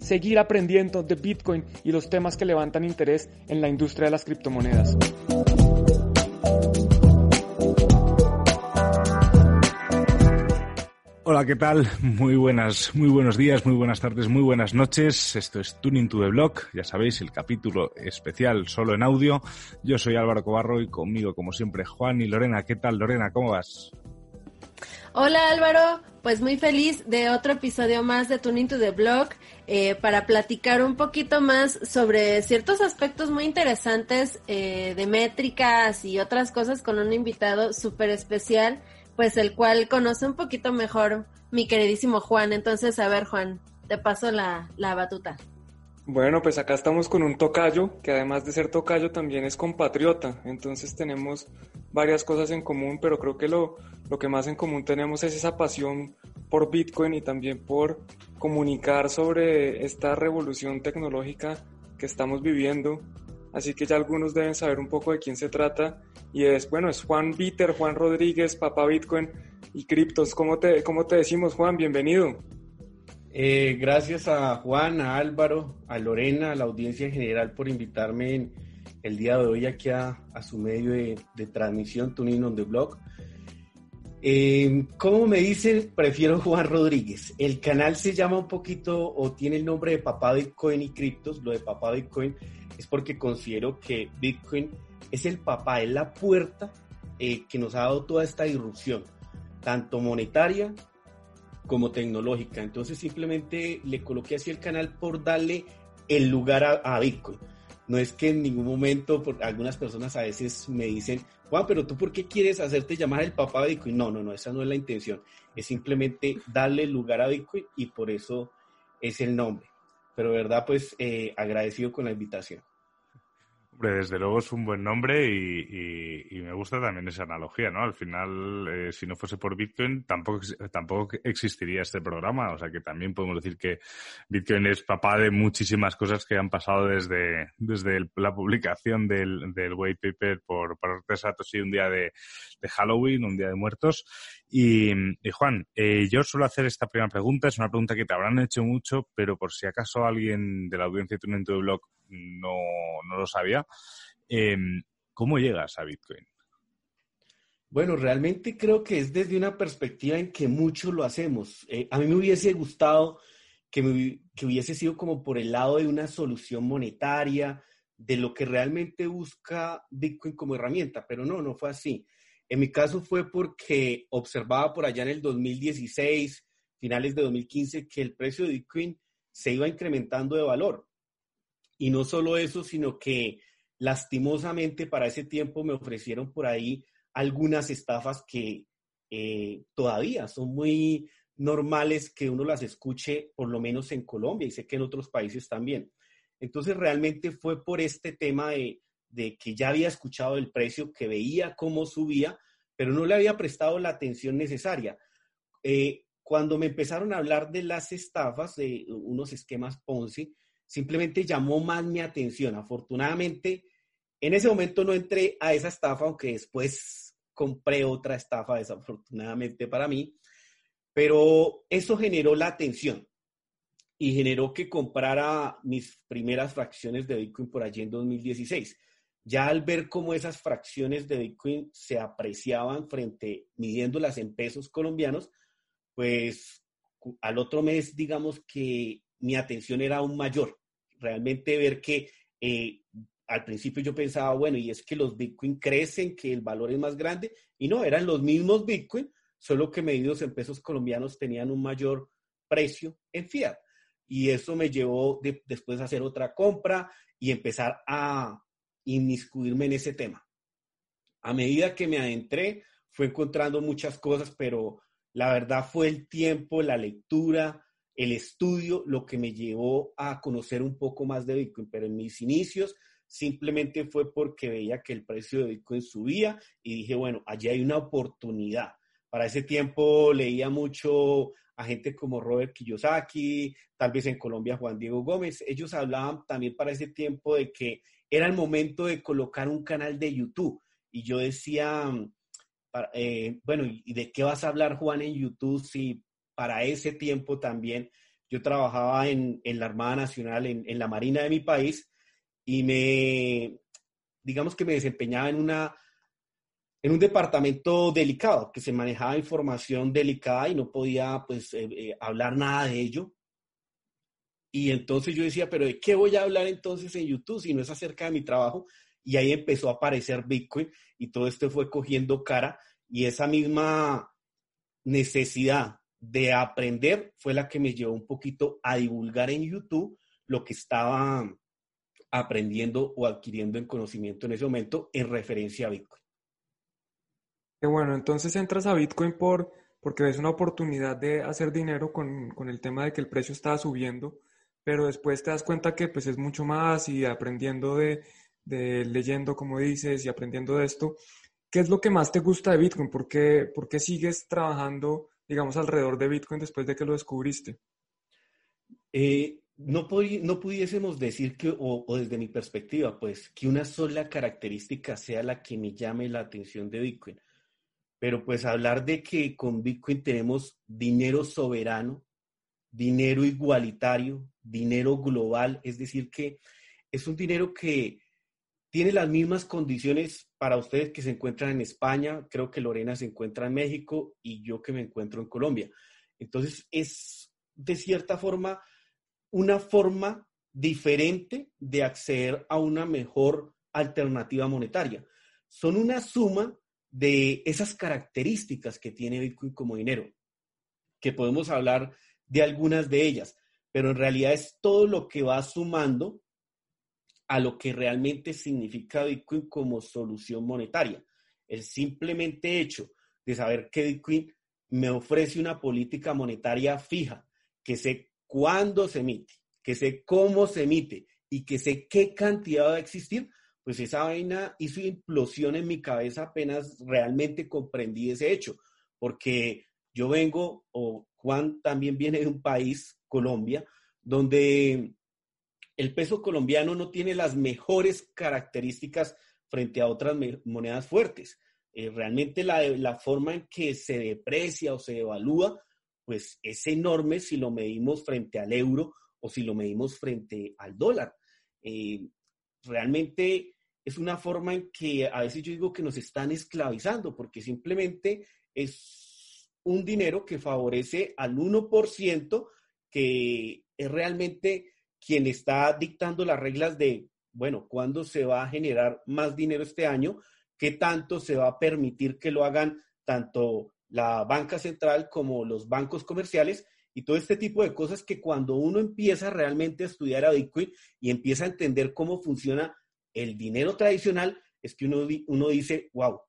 seguir aprendiendo de Bitcoin y los temas que levantan interés en la industria de las criptomonedas. Hola, ¿qué tal? Muy buenas, muy buenos días, muy buenas tardes, muy buenas noches. Esto es Tuning to the Block, ya sabéis, el capítulo especial solo en audio. Yo soy Álvaro Cobarro y conmigo, como siempre, Juan y Lorena. ¿Qué tal, Lorena? ¿Cómo vas? Hola Álvaro, pues muy feliz de otro episodio más de Tuning to the Blog eh, para platicar un poquito más sobre ciertos aspectos muy interesantes eh, de métricas y otras cosas con un invitado súper especial pues el cual conoce un poquito mejor mi queridísimo Juan. Entonces, a ver, Juan, te paso la, la batuta. Bueno, pues acá estamos con un tocayo, que además de ser tocayo también es compatriota, entonces tenemos varias cosas en común, pero creo que lo, lo que más en común tenemos es esa pasión por Bitcoin y también por comunicar sobre esta revolución tecnológica que estamos viviendo así que ya algunos deben saber un poco de quién se trata. Y es, bueno, es Juan Bitter, Juan Rodríguez, papá Bitcoin y criptos. ¿Cómo te, cómo te decimos, Juan? Bienvenido. Eh, gracias a Juan, a Álvaro, a Lorena, a la audiencia en general por invitarme el día de hoy aquí a, su medio de, transmisión, Tuning on the Blog. Eh, como me dicen, prefiero Juan Rodríguez. El canal se llama un poquito o tiene el nombre de Papá Bitcoin y Criptos. Lo de Papá Bitcoin es porque considero que Bitcoin es el papá, es la puerta eh, que nos ha dado toda esta irrupción, tanto monetaria como tecnológica. Entonces simplemente le coloqué así el canal por darle el lugar a, Bitcoin. No es que en ningún momento, algunas personas a veces me dicen, Juan, pero tú por qué quieres hacerte llamar el papá de Bitcoin? No, no, no, esa no es la intención. Es simplemente darle lugar a Bitcoin y por eso es el nombre. Pero verdad, pues eh, agradecido con la invitación desde luego es un buen nombre y, me gusta también esa analogía, ¿no? Al final, eh, si no fuese por Bitcoin, tampoco, existiría este programa. O sea que también podemos decir que Bitcoin es papá de muchísimas cosas que han pasado desde, la publicación del, white paper por, por Satoshi un día de, Halloween, un día de muertos. Y, Juan, eh, yo suelo hacer esta primera pregunta, es una pregunta que te habrán hecho mucho, pero por si acaso alguien de la audiencia de tu blog no, no lo sabía, em, ¿cómo llegas a Bitcoin? Bueno, realmente creo que es desde una perspectiva en que muchos lo hacemos. Eh, a mí me hubiese gustado que, que hubiese sido como por el lado de una solución monetaria, de lo que realmente busca Bitcoin como herramienta, pero no, no fue así. En mi caso fue porque observaba por allá en el 2016, finales de 2015, que el precio de Bitcoin se iba incrementando de valor. Y no solo eso, sino que lastimosamente para ese tiempo me ofrecieron por ahí algunas estafas que eh, todavía son muy normales que uno las escuche, por lo menos en Colombia y sé que en otros países también. Entonces realmente fue por este tema de, de que ya había escuchado el precio, que veía cómo subía, pero no le había prestado la atención necesaria. Eh, cuando me empezaron a hablar de las estafas, de unos esquemas Ponzi, simplemente llamó más mi atención. Afortunadamente, en ese momento no entré a esa estafa, aunque después compré otra estafa, desafortunadamente para mí, pero eso generó la atención y generó que comprara mis primeras fracciones de Bitcoin por allí en 2016 ya al ver cómo esas fracciones de Bitcoin se apreciaban frente, midiéndolas en pesos colombianos, pues al otro mes, digamos que mi atención era aún mayor. Realmente ver que eh, al principio yo pensaba, bueno, y es que los Bitcoin crecen, que el valor es más grande, y no, eran los mismos Bitcoin, solo que medidos en pesos colombianos tenían un mayor precio en fiat. Y eso me llevó después a hacer otra compra y empezar a, inmiscuirme en ese tema. A medida que me adentré, fue encontrando muchas cosas, pero la verdad fue el tiempo, la lectura, el estudio lo que me llevó a conocer un poco más de Bitcoin, pero en mis inicios simplemente fue porque veía que el precio de Bitcoin subía y dije, bueno, allí hay una oportunidad. Para ese tiempo leía mucho a gente como Robert Kiyosaki, tal vez en Colombia Juan Diego Gómez. Ellos hablaban también para ese tiempo de que era el momento de colocar un canal de YouTube. Y yo decía, eh, bueno, ¿y de qué vas a hablar Juan en YouTube si para ese tiempo también yo trabajaba en, la Armada Nacional, en, en la Marina de mi país, y me, digamos que me desempeñaba en una en un departamento delicado, que se manejaba información delicada y no podía pues eh, eh, hablar nada de ello. Y entonces yo decía, pero ¿de qué voy a hablar entonces en YouTube si no es acerca de mi trabajo? Y ahí empezó a aparecer Bitcoin y todo esto fue cogiendo cara y esa misma necesidad de aprender fue la que me llevó un poquito a divulgar en YouTube lo que estaba aprendiendo o adquiriendo en conocimiento en ese momento en referencia a Bitcoin. Qué bueno, entonces entras a Bitcoin por, porque ves una oportunidad de hacer dinero con, con, el tema de que el precio estaba subiendo, pero después te das cuenta que pues es mucho más y aprendiendo de, de leyendo, como dices, y aprendiendo de esto. ¿Qué es lo que más te gusta de Bitcoin? ¿Por qué, por qué sigues trabajando, digamos, alrededor de Bitcoin después de que lo descubriste? Eh, no, no pudiésemos decir que, o, o, desde mi perspectiva, pues, que una sola característica sea la que me llame la atención de Bitcoin pero pues hablar de que con Bitcoin tenemos dinero soberano, dinero igualitario, dinero global, es decir, que es un dinero que tiene las mismas condiciones para ustedes que se encuentran en España, creo que Lorena se encuentra en México y yo que me encuentro en Colombia. Entonces es de cierta forma una forma diferente de acceder a una mejor alternativa monetaria. Son una suma de esas características que tiene Bitcoin como dinero, que podemos hablar de algunas de ellas, pero en realidad es todo lo que va sumando a lo que realmente significa Bitcoin como solución monetaria. El simplemente hecho de saber que Bitcoin me ofrece una política monetaria fija, que sé cuándo se emite, que sé cómo se emite y que sé qué cantidad va a existir, pues esa vaina hizo implosión en mi cabeza apenas realmente comprendí ese hecho, porque yo vengo, o Juan también viene de un país, Colombia, donde el peso colombiano no tiene las mejores características frente a otras monedas fuertes. Eh, realmente la, forma en que se deprecia o se evalúa, pues es enorme si lo medimos frente al euro o si lo medimos frente al dólar. Eh, realmente es una forma en que a veces yo digo que nos están esclavizando, porque simplemente es un dinero que favorece al 1%, que es realmente quien está dictando las reglas de, bueno, cuándo se va a generar más dinero este año, qué tanto se va a permitir que lo hagan tanto la banca central como los bancos comerciales y todo este tipo de cosas que cuando uno empieza realmente a estudiar a Bitcoin y empieza a entender cómo funciona el dinero tradicional, es que uno, uno dice, wow,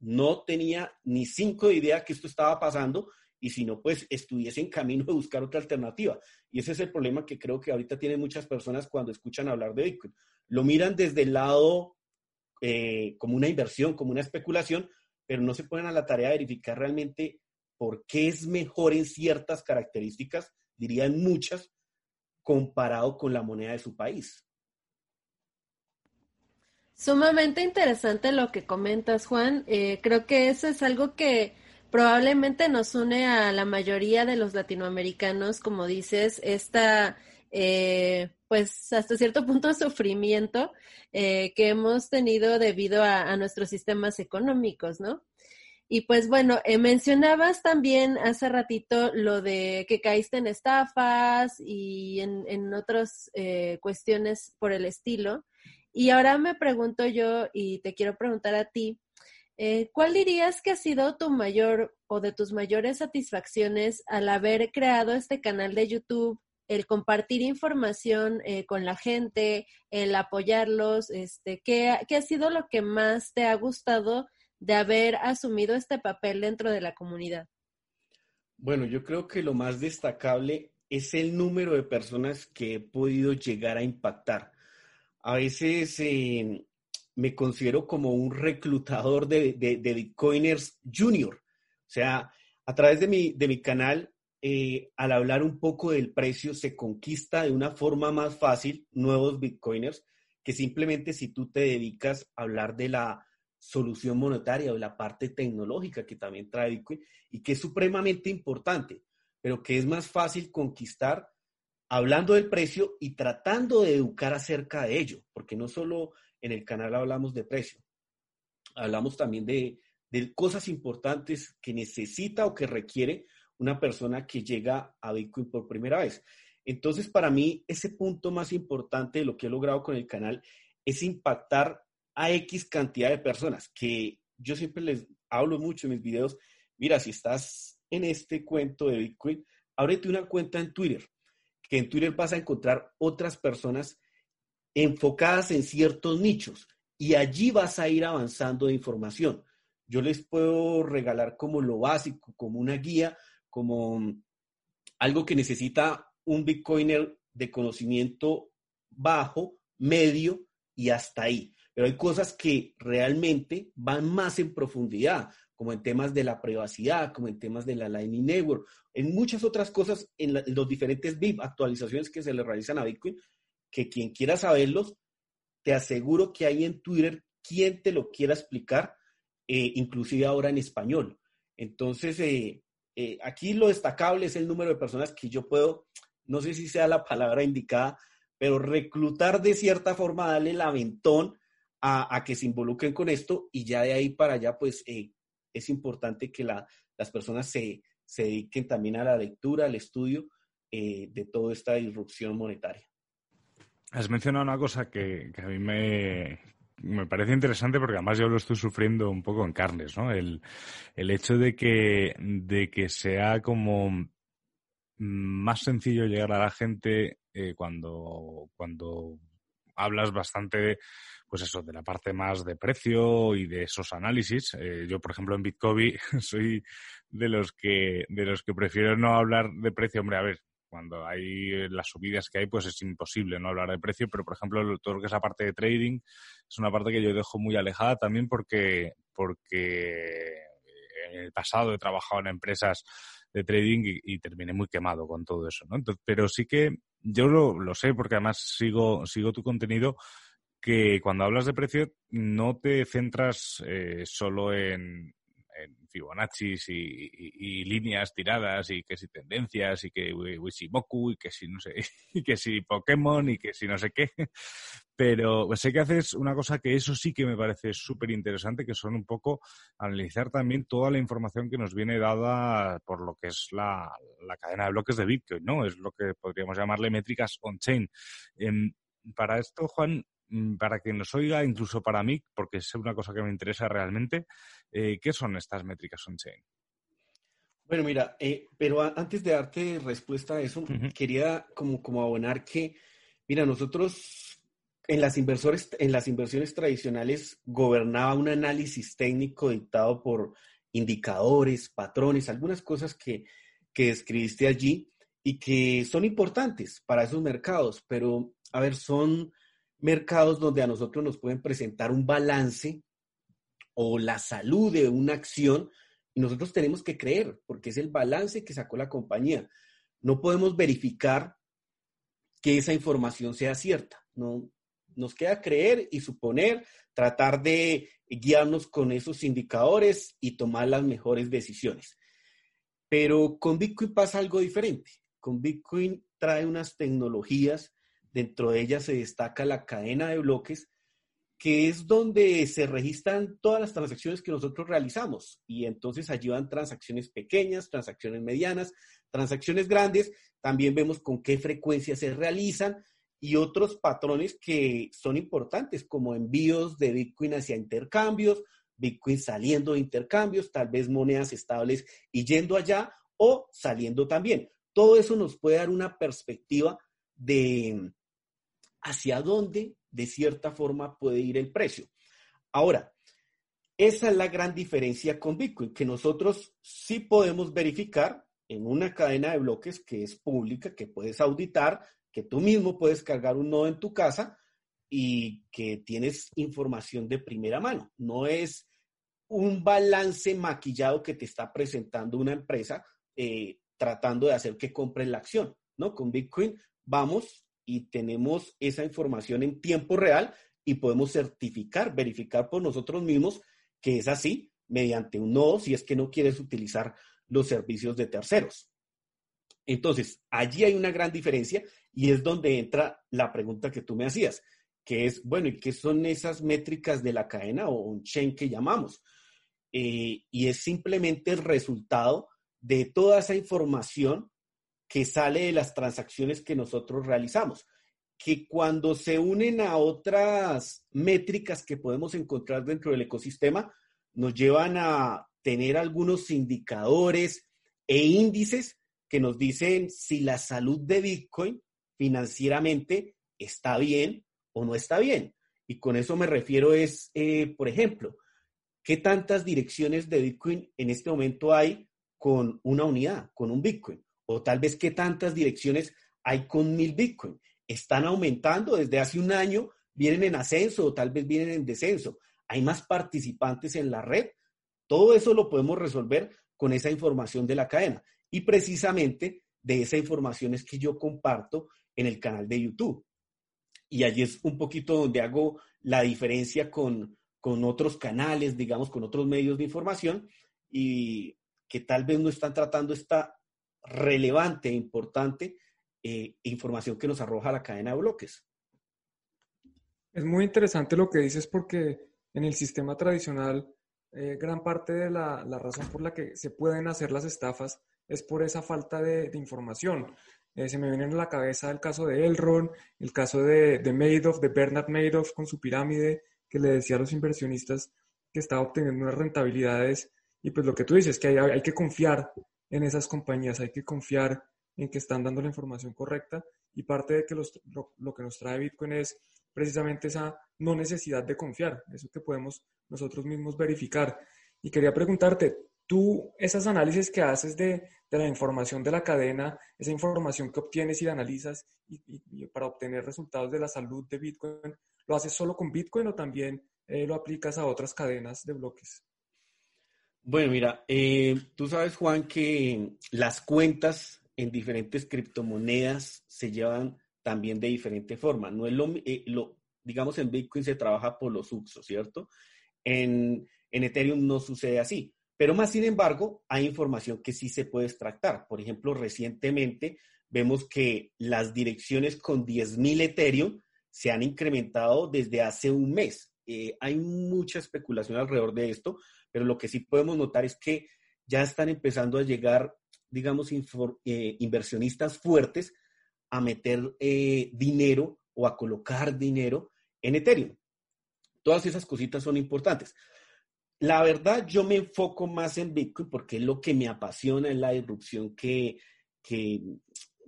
no tenía ni cinco de idea que esto estaba pasando y si no, pues estuviese en camino de buscar otra alternativa. Y ese es el problema que creo que ahorita tienen muchas personas cuando escuchan hablar de Bitcoin. Lo miran desde el lado eh, como una inversión, como una especulación, pero no se ponen a la tarea de verificar realmente por qué es mejor en ciertas características, diría en muchas, comparado con la moneda de su país. Sumamente interesante lo que comentas, Juan. Eh, creo que eso es algo que probablemente nos une a la mayoría de los latinoamericanos, como dices, esta, eh, pues hasta cierto punto sufrimiento eh, que hemos tenido debido a, nuestros sistemas económicos, ¿no? Y pues bueno, mencionabas también hace ratito lo de que caíste en estafas y en otras cuestiones por el estilo. Y ahora me pregunto yo y te quiero preguntar a ti, eh, ¿cuál dirías que ha sido tu mayor o de tus mayores satisfacciones al haber creado este canal de YouTube, el compartir información eh, con la gente, el apoyarlos? Este, ¿qué, ¿Qué ha sido lo que más te ha gustado de haber asumido este papel dentro de la comunidad? Bueno, yo creo que lo más destacable es el número de personas que he podido llegar a impactar. A veces eh, me considero como un reclutador de, Bitcoiners junior. O sea, a través de mi, de mi canal, eh, al hablar un poco del precio, se conquista de una forma más fácil nuevos Bitcoiners que simplemente si tú te dedicas a hablar de la solución monetaria o de la parte tecnológica que también trae Bitcoin y que es supremamente importante, pero que es más fácil conquistar hablando del precio y tratando de educar acerca de ello, porque no solo en el canal hablamos de precio, hablamos también de, cosas importantes que necesita o que requiere una persona que llega a Bitcoin por primera vez. Entonces, para mí, ese punto más importante de lo que he logrado con el canal es impactar a X cantidad de personas, que yo siempre les hablo mucho en mis videos, mira, si estás en este cuento de Bitcoin, ábrete una cuenta en Twitter, que en Twitter vas a encontrar otras personas enfocadas en ciertos nichos y allí vas a ir avanzando de información. Yo les puedo regalar como lo básico, como una guía, como algo que necesita un Bitcoiner de conocimiento bajo, medio y hasta ahí. Pero hay cosas que realmente van más en profundidad, como en temas de la privacidad, como en temas de la Lightning Network, en muchas otras cosas, en, los diferentes BIP, actualizaciones que se le realizan a Bitcoin, que quien quiera saberlos, te aseguro que hay en Twitter quien te lo quiera explicar, eh, inclusive ahora en español. Entonces, eh, eh, aquí lo destacable es el número de personas que yo puedo, no sé si sea la palabra indicada, pero reclutar de cierta forma, darle el aventón a, que se involucren con esto y ya de ahí para allá, pues es importante que las personas se, dediquen también a la lectura, al estudio de toda esta disrupción monetaria. Has mencionado una cosa que, a mí me, parece interesante porque además yo lo estoy sufriendo un poco en carnes, ¿no? El, hecho de que, de que sea como más sencillo llegar a la gente eh, cuando, cuando hablas bastante pues eso, de la parte más de precio y de esos análisis. Eh, yo, por ejemplo, en Bitcoin soy de los que, de los que prefiero no hablar de precio. Hombre, a ver, cuando hay las subidas que hay, pues es imposible no hablar de precio, pero por ejemplo, todo lo que es la parte de trading es una parte que yo dejo muy alejada también porque, porque en el pasado he trabajado en empresas de trading y, terminé muy quemado con todo eso, ¿no? pero sí que yo lo, lo sé porque además sigo, sigo tu contenido que cuando hablas de precio no te centras eh, solo en, Fibonacci y, líneas tiradas y que si tendencias y que Wishimoku y que si no sé y que si Pokémon y que si no sé qué. Pero sé que haces una cosa que eso sí que me parece súper interesante que son un poco analizar también toda la información que nos viene dada por lo que es la, cadena de bloques de Bitcoin no es lo que podríamos llamarle métricas on-chain. Em, para esto, Juan, para quien nos oiga, incluso para mí, porque es una cosa que me interesa realmente, eh, ¿qué son estas métricas on-chain? Bueno, mira, eh, pero antes de darte respuesta a eso, quería como, como abonar que, mira, nosotros en las, inversores, en las inversiones tradicionales gobernaba un análisis técnico dictado por indicadores, patrones, algunas cosas que, que describiste allí y que son importantes para esos mercados, pero, a ver, son mercados donde a nosotros nos pueden presentar un balance o la salud de una acción y nosotros tenemos que creer porque es el balance que sacó la compañía. No podemos verificar que esa información sea cierta. No, nos queda creer y suponer, tratar de guiarnos con esos indicadores y tomar las mejores decisiones. Pero con Bitcoin pasa algo diferente. Con Bitcoin trae unas tecnologías Dentro de ella se destaca la cadena de bloques, que es donde se registran todas las transacciones que nosotros realizamos. Y entonces allí van transacciones pequeñas, transacciones medianas, transacciones grandes. También vemos con qué frecuencia se realizan y otros patrones que son importantes, como envíos de Bitcoin hacia intercambios, Bitcoin saliendo de intercambios, tal vez monedas estables y yendo allá o saliendo también. Todo eso nos puede dar una perspectiva de, hacia dónde, de cierta forma, puede ir el precio. Ahora, esa es la gran diferencia con Bitcoin, que nosotros sí podemos verificar en una cadena de bloques que es pública, que puedes auditar, que tú mismo puedes cargar un nodo en tu casa y que tienes información de primera mano. No es un balance maquillado que te está presentando una empresa eh, tratando de hacer que compren la acción, ¿no? Con Bitcoin vamos y tenemos esa información en tiempo real y podemos certificar, verificar por nosotros mismos que es así mediante un nodo si es que no quieres utilizar los servicios de terceros. Entonces, allí hay una gran diferencia y es donde entra la pregunta que tú me hacías, que es, bueno, ¿y qué son esas métricas de la cadena o un chain que llamamos? Eh, y es simplemente el resultado de toda esa información que sale de las transacciones que nosotros realizamos, que cuando se unen a otras métricas que podemos encontrar dentro del ecosistema, nos llevan a tener algunos indicadores e índices que nos dicen si la salud de Bitcoin financieramente está bien o no está bien. Y con eso me refiero es, eh, por ejemplo, ¿qué tantas direcciones de Bitcoin en este momento hay con una unidad, con un Bitcoin? O tal vez qué tantas direcciones hay con mil Bitcoin. Están aumentando desde hace un año, vienen en ascenso o tal vez vienen en descenso. Hay más participantes en la red todo eso lo podemos resolver con esa información de la cadena. Y precisamente de esa información es que yo comparto en el canal de YouTube. Y allí es un poquito donde hago la diferencia con, otros canales, digamos, con otros medios de información y que tal vez no están tratando esta relevante e importante eh, información que nos arroja la cadena de bloques. Es muy interesante lo que dices porque en el sistema tradicional eh, gran parte de la, razón por la que se pueden hacer las estafas es por esa falta de, información. Eh, se me viene en la cabeza el caso de Elron, el caso de, de Madoff, de Bernard Madoff con su pirámide, que le decía a los inversionistas que estaba obteniendo unas rentabilidades. Y pues lo que tú dices, que hay, hay que confiar en esas compañías, hay que confiar en que están dando la información correcta. Y parte de que lo, que nos trae Bitcoin es precisamente esa no necesidad de confiar, eso que podemos nosotros mismos verificar. Y quería preguntarte, tú, esas análisis que haces de, la información de la cadena, esa información que obtienes y analizas para obtener resultados de la salud de Bitcoin, ¿lo haces solo con Bitcoin o también eh, lo aplicas a otras cadenas de bloques? Bueno, mira, eh, tú sabes, Juan, que las cuentas en diferentes criptomonedas se llevan también de diferente forma. No es lo, eh, lo digamos, en Bitcoin se trabaja por los usos, ¿cierto? En, Ethereum no sucede así. Pero más sin embargo, hay información que sí se puede extractar. Por ejemplo, recientemente vemos que las direcciones con 10.000 Ethereum se han incrementado desde hace un mes. Eh, hay mucha especulación alrededor de esto, pero lo que sí podemos notar es que ya están empezando a llegar, digamos, eh, inversionistas fuertes a meter eh, dinero o a colocar dinero en Ethereum. Todas esas cositas son importantes. La verdad, yo me enfoco más en Bitcoin porque es lo que me apasiona, es la disrupción que, que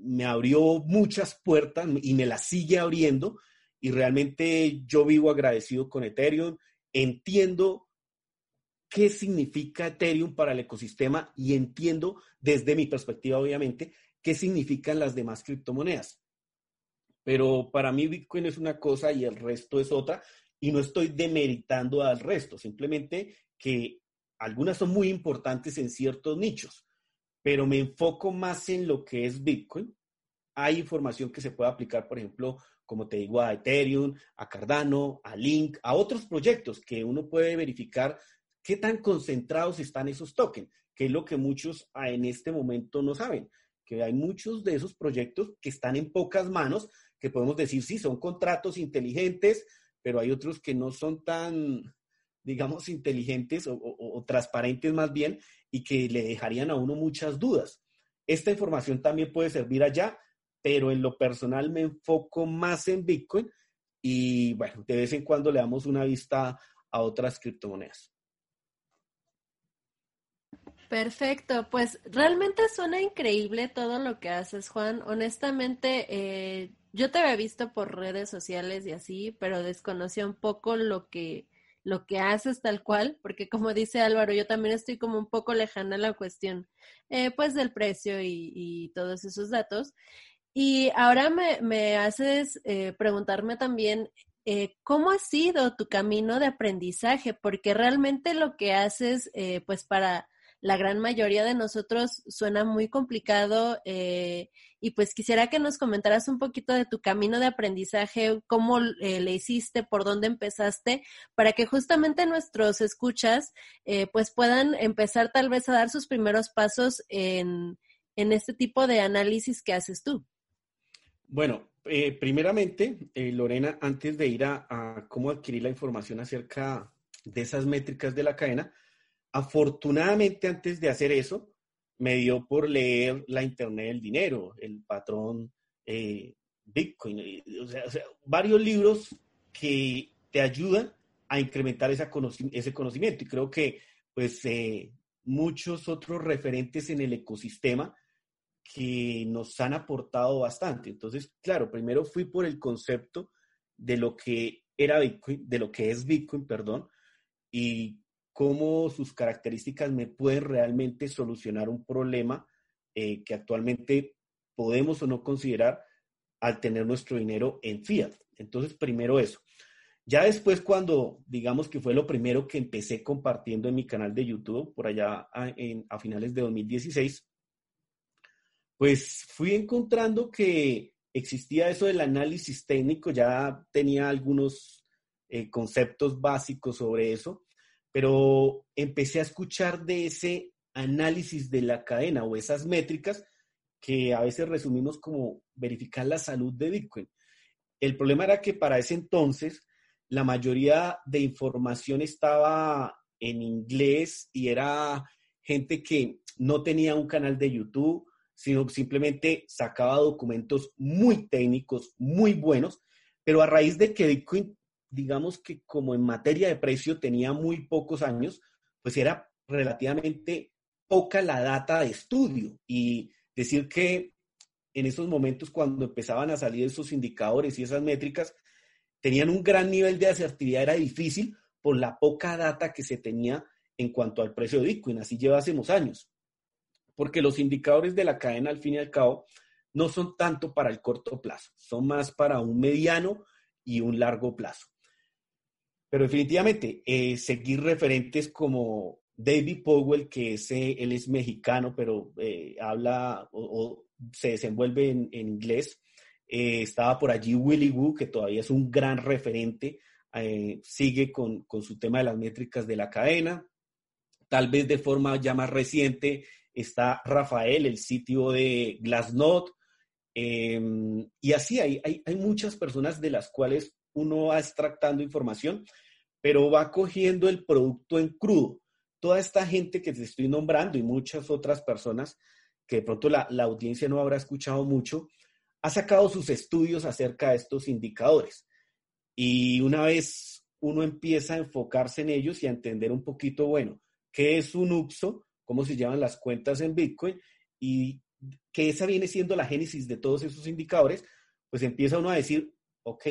me abrió muchas puertas y me las sigue abriendo. Y realmente yo vivo agradecido con Ethereum. Entiendo qué significa Ethereum para el ecosistema y entiendo desde mi perspectiva, obviamente, qué significan las demás criptomonedas. Pero para mí Bitcoin es una cosa y el resto es otra. Y no estoy demeritando al resto, simplemente que algunas son muy importantes en ciertos nichos, pero me enfoco más en lo que es Bitcoin. Hay información que se puede aplicar, por ejemplo, como te digo, a Ethereum, a Cardano, a Link, a otros proyectos que uno puede verificar qué tan concentrados están esos tokens, que es lo que muchos en este momento no saben, que hay muchos de esos proyectos que están en pocas manos, que podemos decir, sí, son contratos inteligentes, pero hay otros que no son tan, digamos, inteligentes o, transparentes más bien y que le dejarían a uno muchas dudas. Esta información también puede servir allá, pero en lo personal me enfoco más en Bitcoin y bueno, de vez en cuando le damos una vista a otras criptomonedas. Perfecto, pues realmente suena increíble todo lo que haces, Juan. Honestamente, eh, yo te había visto por redes sociales y así, pero desconocía un poco lo que, lo que haces tal cual, porque como dice Álvaro, yo también estoy como un poco lejana a la cuestión, eh, pues del precio y, todos esos datos. Y ahora me, me haces eh, preguntarme también cómo ha sido tu camino de aprendizaje, porque realmente lo que haces, pues para la gran mayoría de nosotros suena muy complicado eh, y pues quisiera que nos comentaras un poquito de tu camino de aprendizaje, cómo eh, le hiciste, por dónde empezaste, para que justamente nuestros escuchas eh, pues puedan empezar tal vez a dar sus primeros pasos en, en este tipo de análisis que haces tú. Bueno, primeramente, Lorena, antes de ir a cómo adquirir la información acerca de esas métricas de la cadena, Afortunadamente, antes de hacer eso, me dio por leer la Internet del Dinero, el patrón eh, Bitcoin, eh, varios libros que te ayudan a incrementar ese conocimiento. Y creo que, pues, eh, muchos otros referentes en el ecosistema que nos han aportado bastante. Entonces, claro, primero fui por el concepto de lo que era Bitcoin, de lo que es Bitcoin, perdón, y cómo sus características me pueden realmente solucionar un problema eh, que actualmente podemos o no considerar al tener nuestro dinero en fiat. Entonces, primero eso. Ya después, cuando digamos que fue lo primero que empecé compartiendo en mi canal de YouTube, por allá a, a finales de 2016, pues fui encontrando que existía eso del análisis técnico, ya tenía algunos eh, conceptos básicos sobre eso, pero empecé a escuchar de ese análisis de la cadena o esas métricas que a veces resumimos como verificar la salud de Bitcoin. El problema era que para ese entonces la mayoría de información estaba en inglés y era gente que no tenía un canal de YouTube, sino simplemente sacaba documentos muy técnicos, muy buenos, pero a raíz de que Bitcoin digamos que como en materia de precio tenía muy pocos años, pues era relativamente poca la data de estudio. Y decir que en esos momentos cuando empezaban a salir esos indicadores y esas métricas, tenían un gran nivel de asertividad, era difícil por la poca data que se tenía en cuanto al precio de Bitcoin. Así llevásemos años. Porque los indicadores de la cadena, al fin y al cabo, no son tanto para el corto plazo, son más para un mediano y un largo plazo. Pero definitivamente, eh, seguir referentes como David Powell, que es, eh, él es mexicano, pero eh, habla o, se desenvuelve en, inglés. estaba por allí Willy Wu, que todavía es un gran referente, sigue con, con, su tema de las métricas de la cadena. Tal vez de forma ya más reciente está Rafael, el sitio de Glassnode. Em, y así hay, hay, hay muchas personas de las cuales uno va extractando información, pero va cogiendo el producto en crudo. Toda esta gente que te estoy nombrando y muchas otras personas que de pronto la, audiencia no habrá escuchado mucho, ha sacado sus estudios acerca de estos indicadores. Y una vez uno empieza a enfocarse en ellos y a entender un poquito, bueno, qué es un UPSO, cómo se llaman las cuentas en Bitcoin y que esa viene siendo la génesis de todos esos indicadores, pues empieza uno a decir, ok,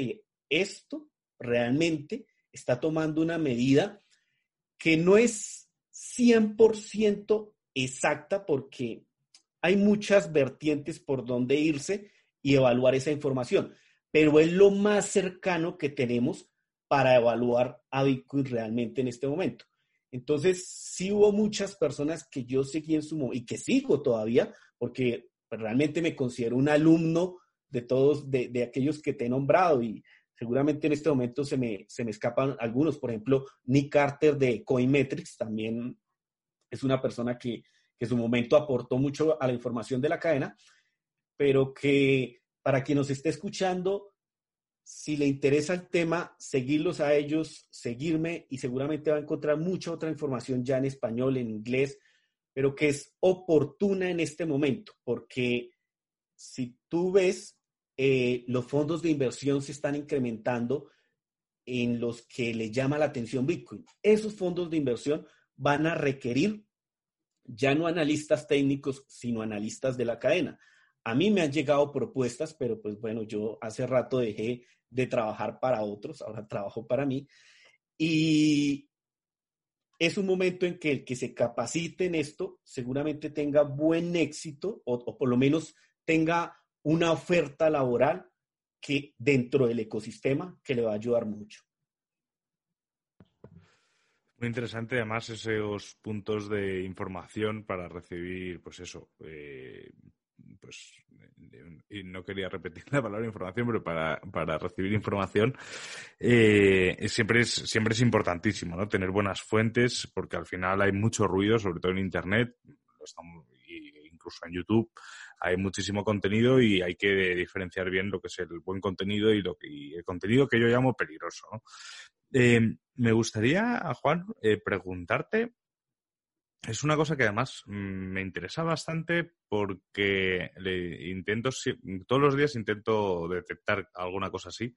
esto realmente está tomando una medida que no es 100% exacta porque hay muchas vertientes por donde irse y evaluar esa información, pero es lo más cercano que tenemos para evaluar a Bitcoin realmente en este momento. Entonces, sí hubo muchas personas que yo seguí en su momento y que sigo todavía, porque realmente me considero un alumno de todos, de, de aquellos que te he nombrado y Seguramente en este momento se me, se me escapan algunos, por ejemplo, Nick Carter de Coinmetrics también es una persona que, que en su momento aportó mucho a la información de la cadena, pero que para quien nos esté escuchando, si le interesa el tema, seguirlos a ellos, seguirme y seguramente va a encontrar mucha otra información ya en español, en inglés, pero que es oportuna en este momento, porque si tú ves eh, los fondos de inversión se están incrementando en los que le llama la atención Bitcoin. Esos fondos de inversión van a requerir ya no analistas técnicos, sino analistas de la cadena. A mí me han llegado propuestas, pero pues bueno, yo hace rato dejé de trabajar para otros, ahora trabajo para mí. Y es un momento en que el que se capacite en esto seguramente tenga buen éxito o, por lo menos tenga una oferta laboral que dentro del ecosistema que le va a ayudar mucho. Muy interesante, además, esos puntos de información para recibir, pues eso, eh, pues, y no quería repetir la palabra información, pero para, para recibir información, eh, siempre, es, siempre es importantísimo, ¿no? Tener buenas fuentes, porque al final hay mucho ruido, sobre todo en Internet, estamos, incluso en YouTube, hay muchísimo contenido y hay que diferenciar bien lo que es el buen contenido y, lo que, y el contenido que yo llamo peligroso, ¿no? Eh, me gustaría, Juan, eh, preguntarte, es una cosa que además mm, me interesa bastante porque le intento, todos los días intento detectar alguna cosa así,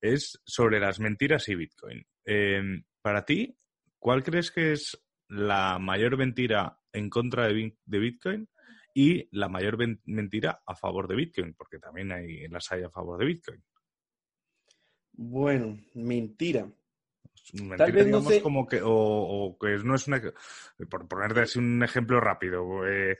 es sobre las mentiras y Bitcoin. Em, para ti, ¿cuál crees que es la mayor mentira en contra de, Bitcoin y la mayor mentira a favor de Bitcoin? Porque también hay, las hay a favor de Bitcoin. Bueno, mentira. Tal vez no sé. como que, o, que no es una, por ponerte así un ejemplo rápido, eh,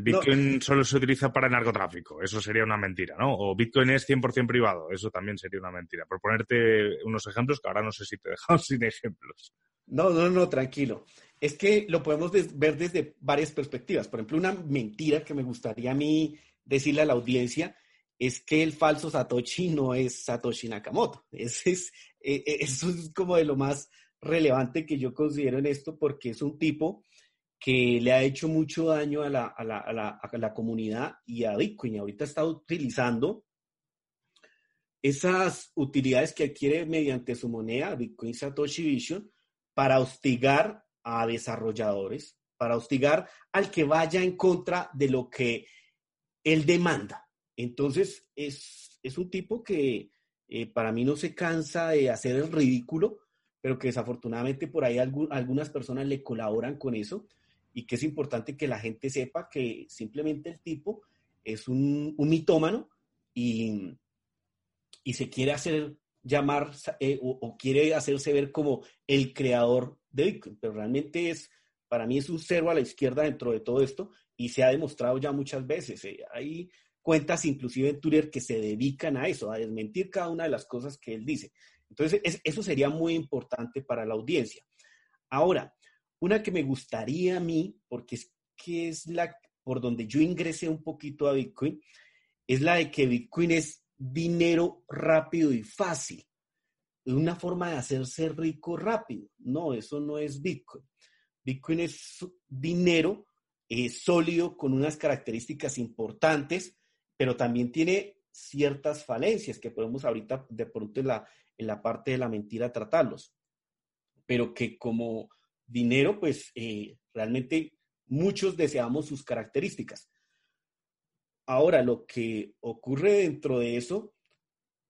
Bitcoin solo se utiliza para el narcotráfico, eso sería una mentira, ¿no? O Bitcoin es 100% privado, eso también sería una mentira. Por ponerte unos ejemplos que ahora no sé si te he dejado sin ejemplos. No, no, no, tranquilo. Es que lo podemos ver desde varias perspectivas. Por ejemplo, una mentira que me gustaría a mí decirle a la audiencia es que el falso Satoshi no es Satoshi Nakamoto. Ese es, e, e, eso es como de lo más relevante que yo considero en esto porque es un tipo que le ha hecho mucho daño a la, a la, a la, a la comunidad y a Bitcoin. Ahorita está utilizando esas utilidades que adquiere mediante su moneda, Bitcoin Satoshi Vision, para hostigar a desarrolladores, para hostigar al que vaya en contra de lo que él demanda. Entonces, es, es un tipo que eh, para mí no se cansa de hacer el ridículo, pero que desafortunadamente por ahí algunas personas le colaboran con eso y que es importante que la gente sepa que simplemente el tipo es un, mitómano y, y, se quiere hacer llamar eh, o, quiere hacerse ver como el creador de Bitcoin, pero realmente es, para mí es un cero a la izquierda dentro de todo esto y se ha demostrado ya muchas veces. Eh, hay cuentas inclusive en Twitter que se dedican a eso, a desmentir cada una de las cosas que él dice. Entonces, eso sería muy importante para la audiencia. Ahora, una que me gustaría a mí, porque es que es la por donde yo ingresé un poquito a Bitcoin, es la de que Bitcoin es dinero rápido y fácil. Una forma de hacerse rico rápido. No, eso no es Bitcoin. Bitcoin es dinero eh, sólido con unas características importantes pero también tiene ciertas falencias que podemos ahorita de pronto en la, en la parte de la mentira tratarlos, pero que como dinero, pues eh, realmente muchos deseamos sus características. Ahora, lo que ocurre dentro de eso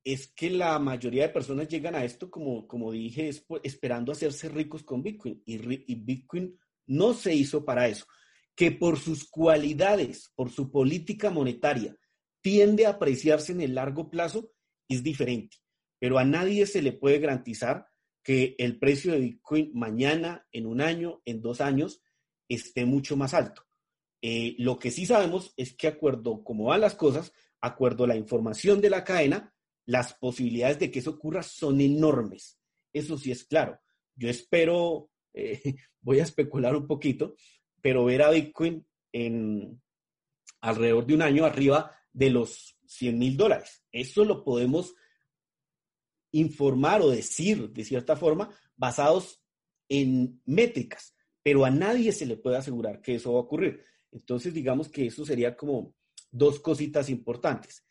es que la mayoría de personas llegan a esto, como, como dije, esperando hacerse ricos con Bitcoin. Y, Bitcoin no se hizo para eso. Que por sus cualidades, por su política monetaria, tiende a apreciarse en el largo plazo es diferente, pero a nadie se le puede garantizar que el precio de Bitcoin mañana, en un año, en dos años, esté mucho más alto. Eh, lo que sí sabemos es que acuerdo como van las cosas, acuerdo la información de la cadena, las posibilidades de que eso ocurra son enormes. Eso sí es claro. Yo espero, eh, voy a especular un poquito, pero ver a Bitcoin en alrededor de un año arriba de los 100 mil dólares. Eso lo podemos informar o decir de cierta forma basados en métricas, pero a nadie se le puede asegurar que eso va a ocurrir. Entonces, digamos que eso sería como dos cositas importantes.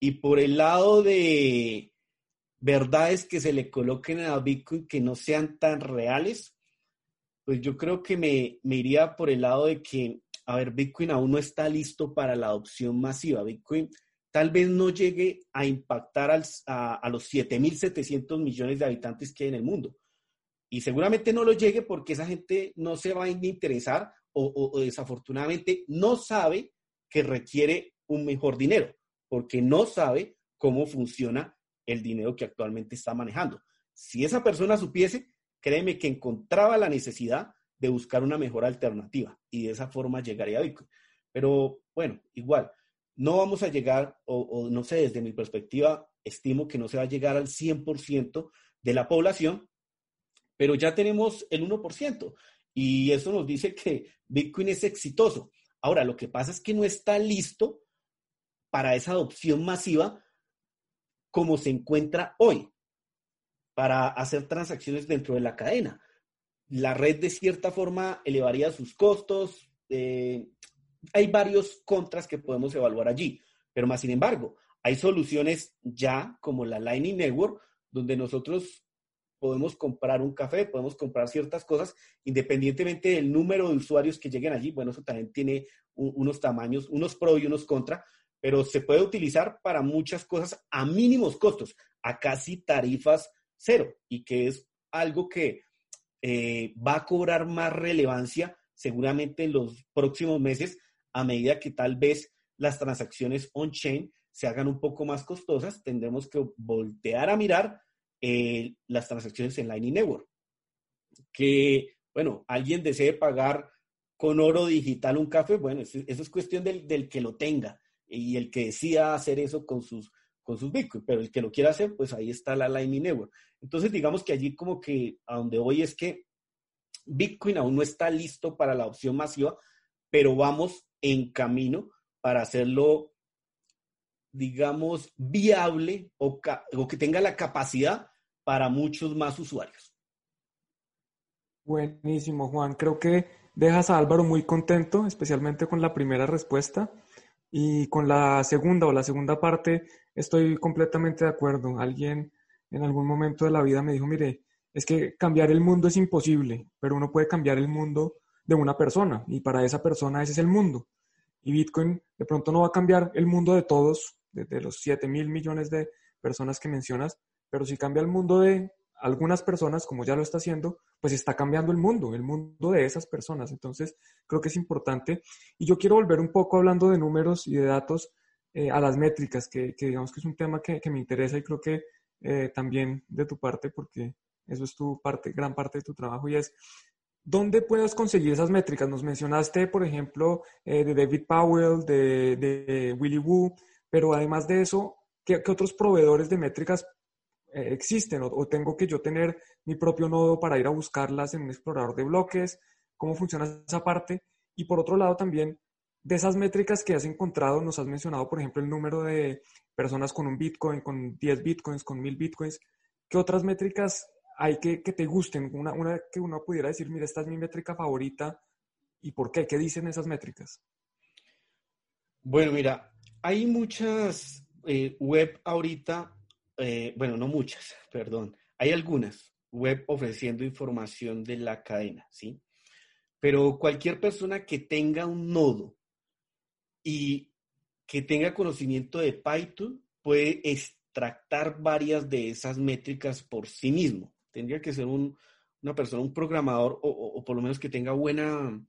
Y por el lado de verdades que se le coloquen a Bitcoin que no sean tan reales, pues yo creo que me, iría por el lado de que a ver, Bitcoin aún no está listo para la adopción masiva. Bitcoin tal vez no llegue a impactar a, los 7.700 millones de habitantes que hay en el mundo. Y seguramente no lo llegue porque esa gente no se va a interesar o, desafortunadamente no sabe que requiere un mejor dinero, porque no sabe cómo funciona el dinero que actualmente está manejando. Si esa persona supiese, créeme que encontraba la necesidad de buscar una mejor alternativa y de esa forma llegaría a Bitcoin. Pero bueno, igual, no vamos a llegar, o, no sé, desde mi perspectiva, estimo que no se va a llegar al 100% de la población, pero ya tenemos el 1%. Y eso nos dice que Bitcoin es exitoso. Ahora, lo que pasa es que no está listo para esa adopción masiva como se encuentra hoy, para hacer transacciones dentro de la cadena. La red de cierta forma elevaría sus costos. Eh, hay varios contras que podemos evaluar allí, pero más sin embargo, hay soluciones ya como la Lightning Network, donde nosotros podemos comprar un café, podemos comprar ciertas cosas, independientemente del número de usuarios que lleguen allí. Bueno, eso también tiene unos tamaños, unos pro y unos contra, pero se puede utilizar para muchas cosas a mínimos costos, a casi tarifas cero, y que es algo que eh, va a cobrar más relevancia seguramente en los próximos meses a medida que tal vez las transacciones on-chain se hagan un poco más costosas, tendremos que voltear a mirar eh, las transacciones en Lightning Network. Que, bueno, alguien desee pagar con oro digital un café, bueno, eso, es cuestión del, que lo tenga y el que decida hacer eso con sus, con sus Bitcoin, pero el que lo quiera hacer, pues ahí está la Lightning Network. Entonces, digamos que allí como que a donde voy es que Bitcoin aún no está listo para la opción masiva, pero vamos en camino para hacerlo digamos, viable o, que tenga la capacidad para muchos más usuarios. Buenísimo, Juan. Creo que dejas a Álvaro muy contento, especialmente con la primera respuesta. Y con la segunda o la segunda parte estoy completamente de acuerdo. Alguien en algún momento de la vida me dijo, mire, es que cambiar el mundo es imposible, pero uno puede cambiar el mundo de una persona y para esa persona ese es el mundo. Y Bitcoin de pronto no va a cambiar el mundo de todos, de, los 7 mil millones de personas que mencionas, pero si cambia el mundo de algunas personas, como ya lo está haciendo, pues está cambiando el mundo, el mundo de esas personas. Entonces, creo que es importante. Y yo quiero volver un poco hablando de números y de datos eh, a las métricas, que, digamos que es un tema que, me interesa y creo que eh, también de tu parte, porque eso es tu parte, gran parte de tu trabajo, y es, ¿dónde puedes conseguir esas métricas? Nos mencionaste, por ejemplo, eh, de David Powell, de, de Willy Woo, pero además de eso, ¿qué, otros proveedores de métricas eh, existen? O, tengo que yo tener mi propio nodo para ir a buscarlas en un explorador de bloques? ¿Cómo funciona esa parte? Y por otro lado también, de esas métricas que has encontrado, nos has mencionado, por ejemplo, el número de personas con un Bitcoin, con 10 Bitcoins, con 1000 Bitcoins. ¿Qué otras métricas hay que, te gusten? Una, una que uno pudiera decir, mira, esta es mi métrica favorita. ¿Y por qué? ¿Qué dicen esas métricas? Bueno, mira, hay muchas eh, web ahorita, eh, bueno, no muchas, perdón, hay algunas web ofreciendo información de la cadena, ¿sí? Pero cualquier persona que tenga un nodo y que tenga conocimiento de Python puede extractar varias de esas métricas por sí mismo. Tendría que ser una persona, un programador o por lo menos que tenga buena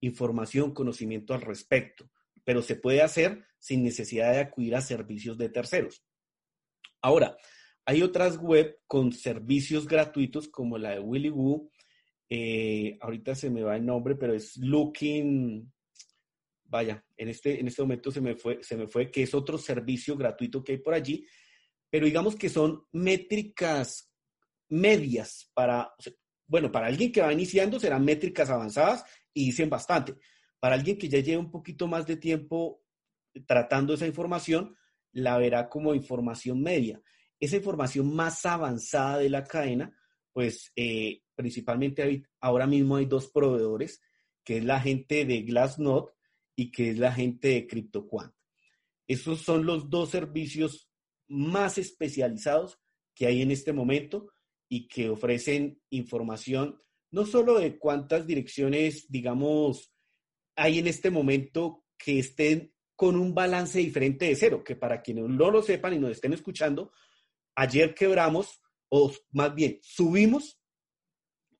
información, conocimiento al respecto pero se puede hacer sin necesidad de acudir a servicios de terceros. Ahora, hay otras web con servicios gratuitos como la de Willy Woo. Eh, ahorita se me va el nombre, pero es Looking. Vaya, en este, en este momento se me, fue, se me fue, que es otro servicio gratuito que hay por allí. Pero digamos que son métricas medias para, bueno, para alguien que va iniciando serán métricas avanzadas y dicen bastante. Para alguien que ya lleva un poquito más de tiempo tratando esa información, la verá como información media. Esa información más avanzada de la cadena, pues eh, principalmente ahora mismo hay dos proveedores, que es la gente de Glassnode y que es la gente de CryptoQuant. Esos son los dos servicios más especializados que hay en este momento y que ofrecen información no solo de cuántas direcciones, digamos, hay en este momento que estén con un balance diferente de cero, que para quienes no lo sepan y nos estén escuchando, ayer quebramos, o más bien subimos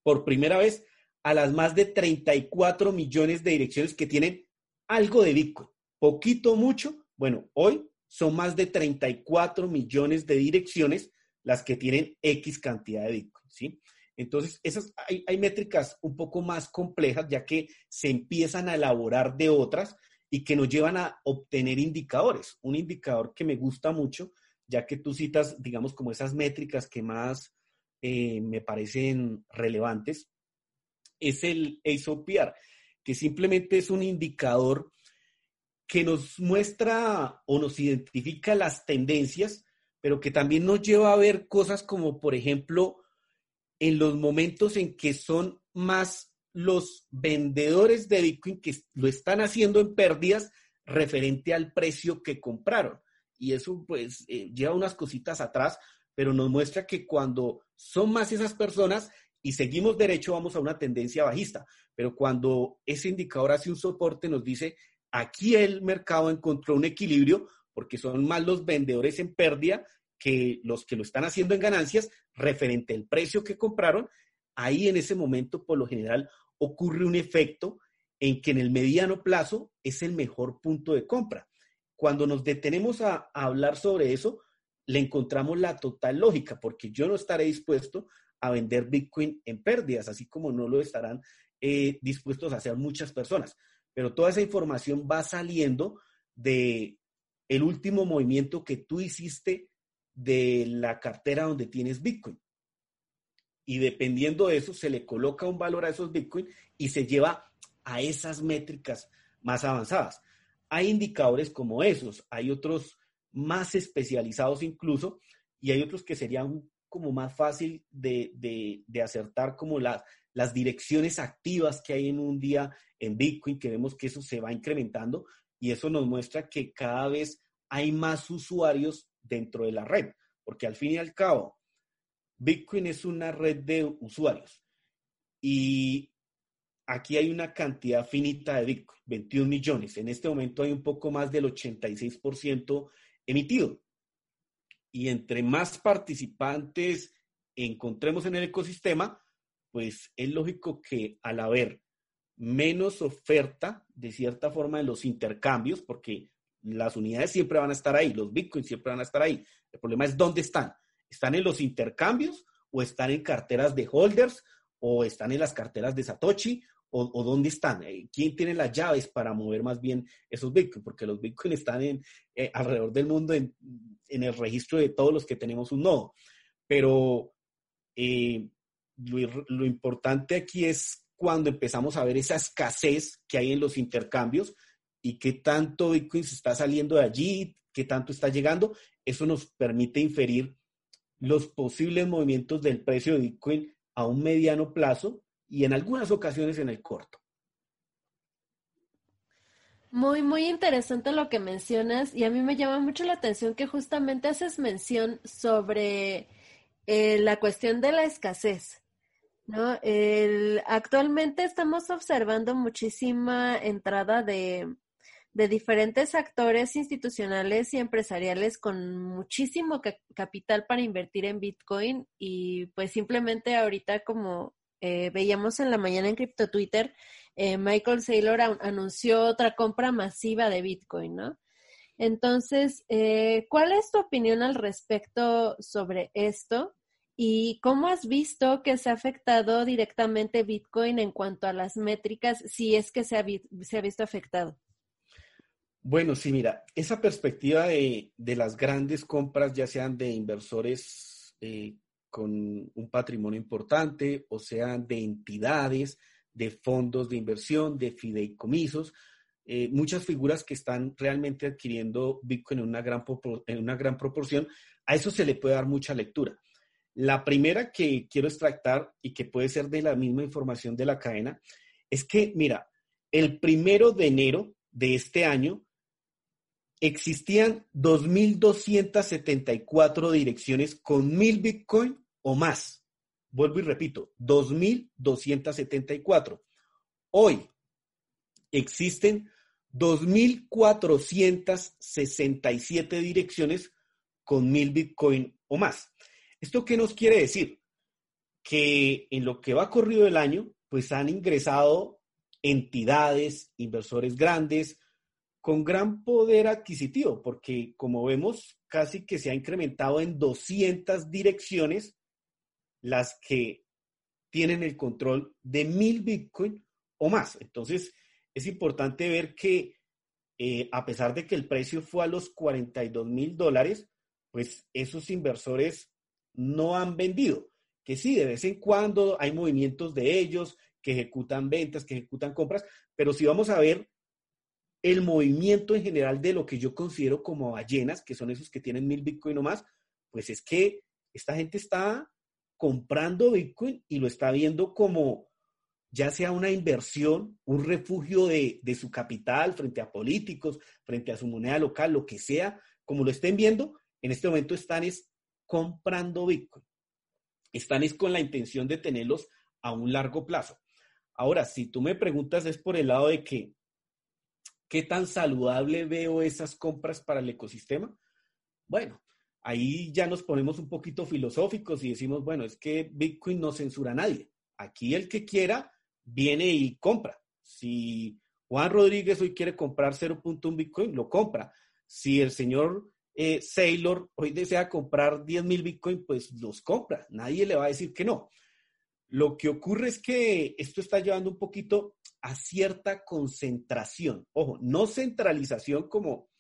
por primera vez a las más de 34 millones de direcciones que tienen algo de Bitcoin. Poquito, mucho. Bueno, hoy son más de 34 millones de direcciones las que tienen X cantidad de Bitcoin, ¿sí? Entonces, esas, hay, hay métricas un poco más complejas, ya que se empiezan a elaborar de otras y que nos llevan a obtener indicadores. Un indicador que me gusta mucho, ya que tú citas, digamos, como esas métricas que más eh, me parecen relevantes, es el ASOPR, que simplemente es un indicador que nos muestra o nos identifica las tendencias, pero que también nos lleva a ver cosas como, por ejemplo, en los momentos en que son más los vendedores de Bitcoin que lo están haciendo en pérdidas referente al precio que compraron. Y eso pues eh, lleva unas cositas atrás, pero nos muestra que cuando son más esas personas y seguimos derecho, vamos a una tendencia bajista. Pero cuando ese indicador hace un soporte, nos dice, aquí el mercado encontró un equilibrio porque son más los vendedores en pérdida que los que lo están haciendo en ganancias referente al precio que compraron, ahí en ese momento, por lo general, ocurre un efecto en que en el mediano plazo es el mejor punto de compra. Cuando nos detenemos a, hablar sobre eso, le encontramos la total lógica, porque yo no estaré dispuesto a vender Bitcoin en pérdidas, así como no lo estarán eh, dispuestos a hacer muchas personas. Pero toda esa información va saliendo de el último movimiento que tú hiciste de la cartera donde tienes Bitcoin. Y dependiendo de eso, se le coloca un valor a esos Bitcoin y se lleva a esas métricas más avanzadas. Hay indicadores como esos, hay otros más especializados incluso, y hay otros que serían como más fácil de, acertar, como las, las direcciones activas que hay en un día en Bitcoin, que vemos que eso se va incrementando, y eso nos muestra que cada vez hay más usuarios dentro de la red, porque al fin y al cabo, Bitcoin es una red de usuarios y aquí hay una cantidad finita de Bitcoin, 21 millones. En este momento hay un poco más del 86% emitido. Y entre más participantes encontremos en el ecosistema, pues es lógico que al haber menos oferta, de cierta forma, en los intercambios, porque las unidades siempre van a estar ahí, los bitcoins siempre van a estar ahí. El problema es dónde están. ¿Están en los intercambios o están en carteras de holders o están en las carteras de Satoshi o, dónde están? Eh, ¿Quién tiene las llaves para mover más bien esos bitcoins? Porque los bitcoins están en, eh, alrededor del mundo en, el registro de todos los que tenemos un nodo. Pero eh, lo importante aquí es cuando empezamos a ver esa escasez que hay en los intercambios, y qué tanto Bitcoin se está saliendo de allí, qué tanto está llegando, eso nos permite inferir los posibles movimientos del precio de Bitcoin a un mediano plazo y en algunas ocasiones en el corto. Muy, muy interesante lo que mencionas y a mí me llama mucho la atención que justamente haces mención sobre eh, la cuestión de la escasez. ¿no? Actualmente estamos observando muchísima entrada de, de diferentes actores institucionales y empresariales con muchísimo capital para invertir en Bitcoin y pues simplemente ahorita como eh, veíamos en la mañana en Crypto Twitter, eh, Michael Saylor anunció otra compra masiva de Bitcoin, ¿no? Entonces, eh, ¿cuál es tu opinión al respecto sobre esto? ¿Y cómo has visto que se ha afectado directamente Bitcoin en cuanto a las métricas, si es que se ha, se ha visto afectado? Bueno, sí, mira, esa perspectiva de, las grandes compras, ya sean de inversores eh, con un patrimonio importante, o sean de entidades, de fondos de inversión, de fideicomisos, eh, muchas figuras que están realmente adquiriendo Bitcoin en una, gran, en una gran proporción, a eso se le puede dar mucha lectura. La primera que quiero extractar y que puede ser de la misma información de la cadena es que, mira, el primero de enero de este año existían 2.274 direcciones con 1.000 Bitcoin o más. Vuelvo y repito, 2.274. Hoy existen 2.467 direcciones con 1.000 Bitcoin o más. ¿Esto qué nos quiere decir? Que en lo que va corrido el año, pues han ingresado entidades, inversores grandes, con gran poder adquisitivo, porque como vemos, casi que se ha incrementado en 200 direcciones las que tienen el control de mil Bitcoin o más. Entonces, es importante ver que eh, a pesar de que el precio fue a los 42 mil dólares, pues esos inversores no han vendido. Que sí, de vez en cuando hay movimientos de ellos que ejecutan ventas, que ejecutan compras, pero si vamos a ver el movimiento en general de lo que yo considero como ballenas, que son esos que tienen mil Bitcoin o más, pues es que esta gente está comprando Bitcoin y lo está viendo como ya sea una inversión, un refugio de, de, su capital frente a políticos, frente a su moneda local, lo que sea, como lo estén viendo, en este momento están es comprando Bitcoin. Están es con la intención de tenerlos a un largo plazo. Ahora, si tú me preguntas es por el lado de que ¿Qué tan saludable veo esas compras para el ecosistema? Bueno, ahí ya nos ponemos un poquito filosóficos y decimos, bueno, es que Bitcoin no censura a nadie. Aquí el que quiera viene y compra. Si Juan Rodríguez hoy quiere comprar 0.1 Bitcoin, lo compra. Si el señor eh, Saylor hoy desea comprar 10 mil Bitcoin, pues los compra. Nadie le va a decir que no. Lo que ocurre es que esto está llevando un poquito a cierta concentración. Ojo, no centralización como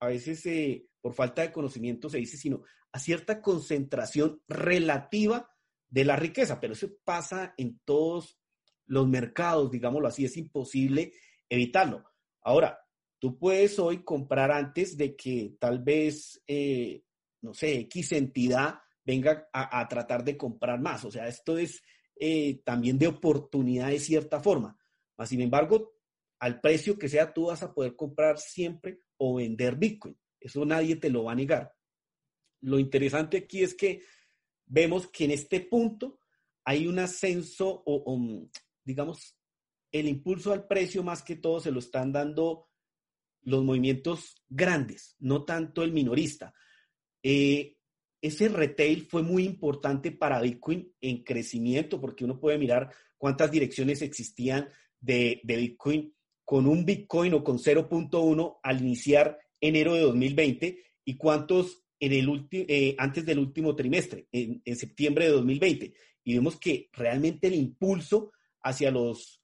a veces eh, por falta de conocimiento se dice, sino a cierta concentración relativa de la riqueza. Pero eso pasa en todos los mercados, digámoslo así, es imposible evitarlo. Ahora, tú puedes hoy comprar antes de que tal vez, eh, no sé, X entidad venga a, tratar de comprar más. O sea, esto es eh, también de oportunidad de cierta forma. Sin embargo, al precio que sea, tú vas a poder comprar siempre o vender Bitcoin. Eso nadie te lo va a negar. Lo interesante aquí es que vemos que en este punto hay un ascenso o, digamos, el impulso al precio más que todo se lo están dando los movimientos grandes, no tanto el minorista. Eh, ese retail fue muy importante para Bitcoin en crecimiento, porque uno puede mirar cuántas direcciones existían de, Bitcoin con un Bitcoin o con 0.1 al iniciar enero de 2020 y cuántos en el eh, antes del último trimestre, en, septiembre de 2020. Y vemos que realmente el impulso hacia los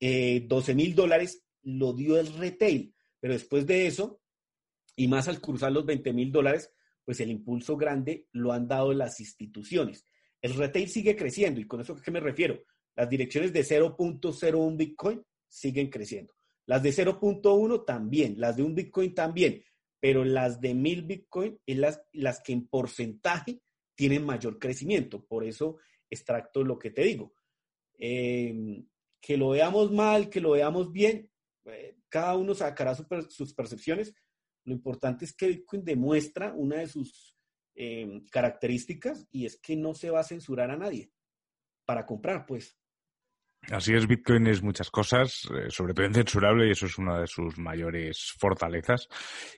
12 eh, mil dólares lo dio el retail. Pero después de eso, y más al cruzar los 20 mil dólares, pues el impulso grande lo han dado las instituciones. El retail sigue creciendo y con eso a qué me refiero. Las direcciones de 0.01 Bitcoin siguen creciendo. Las de 0.1 también, las de un Bitcoin también, pero las de 1000 Bitcoin es las, las que en porcentaje tienen mayor crecimiento. Por eso extracto lo que te digo. Em, que lo veamos mal, que lo veamos bien, eh, cada uno sacará sus percepciones, lo importante es que Bitcoin demuestra una de sus eh, características y es que no se va a censurar a nadie para comprar, pues. Así es, Bitcoin es muchas cosas, eh, sobre todo incensurable, y eso es una de sus mayores fortalezas.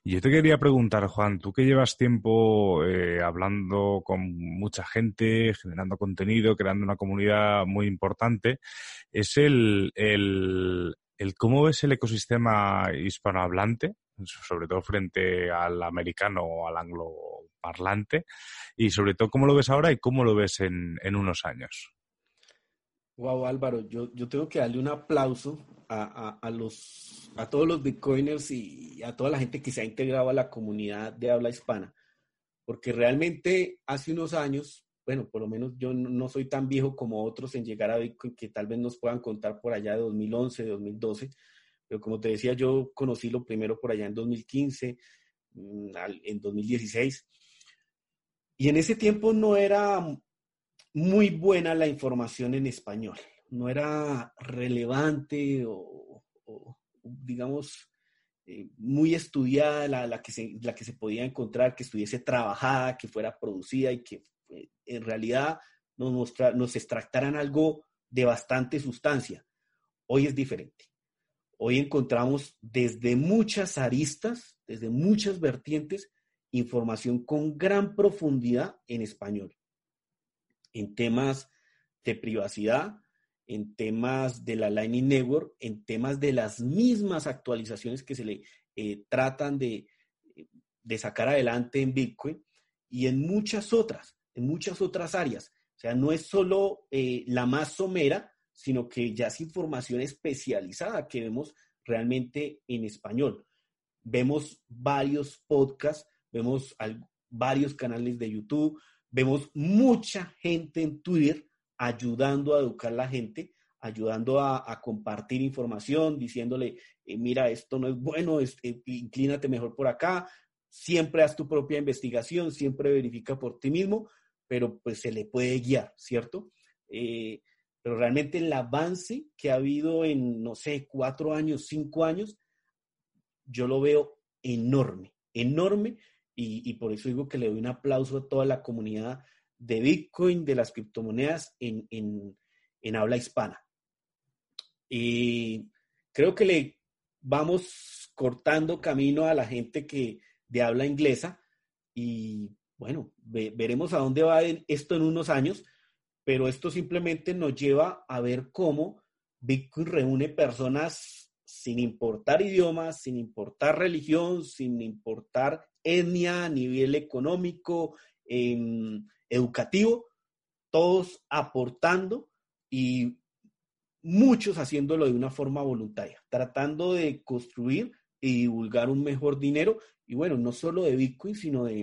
Y yo te quería preguntar, Juan, tú que llevas tiempo eh, hablando con mucha gente, generando contenido, creando una comunidad muy importante, es el, el, el cómo ves el ecosistema hispanohablante sobre todo frente al americano o al angloparlante, y sobre todo cómo lo ves ahora y cómo lo ves en, unos años. Wow, Álvaro, yo, yo tengo que darle un aplauso a, a, los, a todos los bitcoiners y a toda la gente que se ha integrado a la comunidad de habla hispana, porque realmente hace unos años, bueno, por lo menos yo no soy tan viejo como otros en llegar a Bitcoin, que tal vez nos puedan contar por allá de 2011, 2012, pero como te decía, yo conocí lo primero por allá en 2015, mm, en 2016. Y en ese tiempo no era muy buena la información en español, no era relevante o, digamos, eh, muy estudiada la, que se, la que se podía encontrar, que estuviese trabajada, que fuera producida y que eh, en realidad nos, nos extractaran algo de bastante sustancia. Hoy es diferente. Hoy encontramos desde muchas aristas, desde muchas vertientes, información con gran profundidad en español, en temas de privacidad, en temas de la Lightning Network, en temas de las mismas actualizaciones que se le eh, tratan de, de sacar adelante en Bitcoin y en muchas otras, en muchas otras áreas. O sea, no es solo eh, la más somera, sino que ya es información especializada que vemos realmente en español. Vemos varios podcasts, vemos varios canales de YouTube, vemos mucha gente en Twitter ayudando a educar a la gente, ayudando a, compartir información, diciéndole, eh, mira, esto no es bueno, eh, inclínate mejor por acá, siempre haz tu propia investigación, siempre verifica por ti mismo, pero pues se le puede guiar, ¿cierto? Eh, pero realmente el avance que ha habido en, no sé, cuatro años, cinco años, yo lo veo enorme, enorme, y, por eso digo que le doy un aplauso a toda la comunidad de Bitcoin, de las criptomonedas en, en habla hispana. Y creo que le vamos cortando camino a la gente que de habla inglesa y bueno, veremos a dónde va esto en unos años, pero esto simplemente nos lleva a ver cómo Bitcoin reúne personas sin importar idiomas, sin importar religión, sin importar etnia nivel económico, em, educativo, todos aportando y muchos haciéndolo de una forma voluntaria, tratando de construir y divulgar un mejor dinero. Y bueno, no solo de Bitcoin, sino de,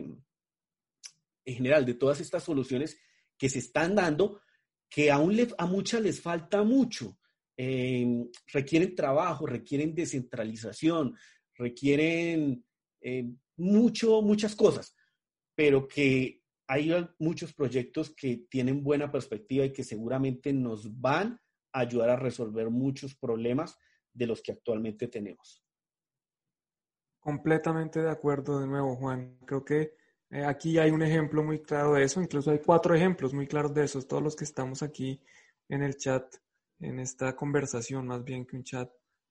en general, de todas estas soluciones que se están dando, que aún a muchas les falta mucho. Em, requieren trabajo, requieren descentralización, requieren eh, mucho, muchas cosas, pero que hay muchos proyectos que tienen buena perspectiva y que seguramente nos van ayudar a resolver muchos problemas de los que actualmente tenemos. Completamente de acuerdo de nuevo, Juan. Creo que eh, aquí hay un ejemplo muy claro de eso, incluso hay cuatro ejemplos muy claros de eso, todos los que estamos aquí en el chat, en esta conversación, más bien que un chat,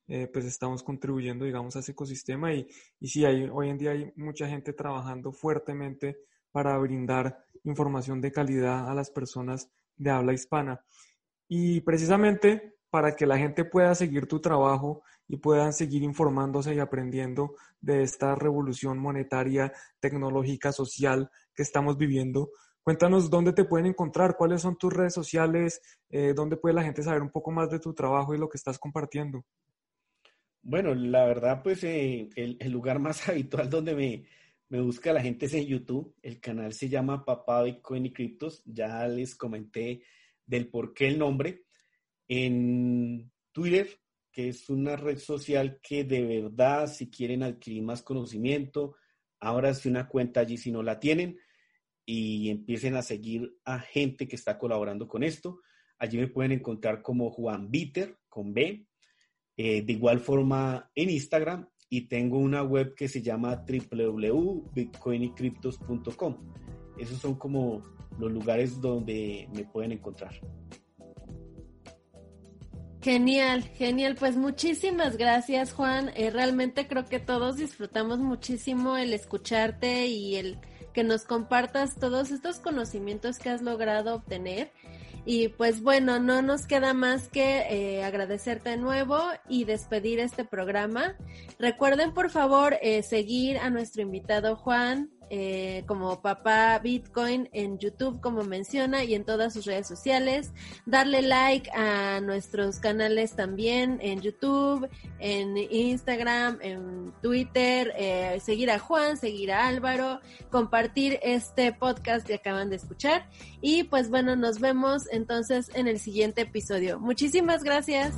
eh, pues estamos contribuyendo, digamos, a ese ecosistema y, y sí, hay, hoy en día hay mucha gente trabajando fuertemente para brindar información de calidad a las personas de habla hispana. Y precisamente para que la gente pueda seguir tu trabajo y puedan seguir informándose y aprendiendo de esta revolución monetaria, tecnológica, social que estamos viviendo. Cuéntanos dónde te pueden encontrar, cuáles son tus redes sociales, eh, dónde puede la gente saber un poco más de tu trabajo y lo que estás compartiendo. Bueno, la verdad, pues eh, el, lugar más habitual donde me, busca la gente es en YouTube. El canal se llama Papá Bitcoin y Criptos. Ya les comenté del por qué el nombre. En Twitter, que es una red social que de verdad, si quieren adquirir más conocimiento, ábranse una cuenta allí si no la tienen y empiecen a seguir a gente que está colaborando con esto. Allí me pueden encontrar como Juan Bitter con B. Eh, de igual forma en Instagram y tengo una web que se llama www.bitcoinycryptos.com. Esos son como los lugares donde me pueden encontrar. Genial, genial. Pues muchísimas gracias, Juan. Eh, realmente creo que todos disfrutamos muchísimo el escucharte y el que nos compartas todos estos conocimientos que has logrado obtener. Y pues bueno, no nos queda más que eh, agradecerte de nuevo y despedir este programa. Recuerden por favor eh, seguir a nuestro invitado Juan eh, como papá Bitcoin en YouTube, como menciona, y en todas sus redes sociales. Darle like a nuestros canales también en YouTube, en Instagram, en Twitter, eh, seguir a Juan, seguir a Álvaro, compartir este podcast que acaban de escuchar. Y pues bueno, nos vemos entonces en el siguiente episodio. Muchísimas gracias.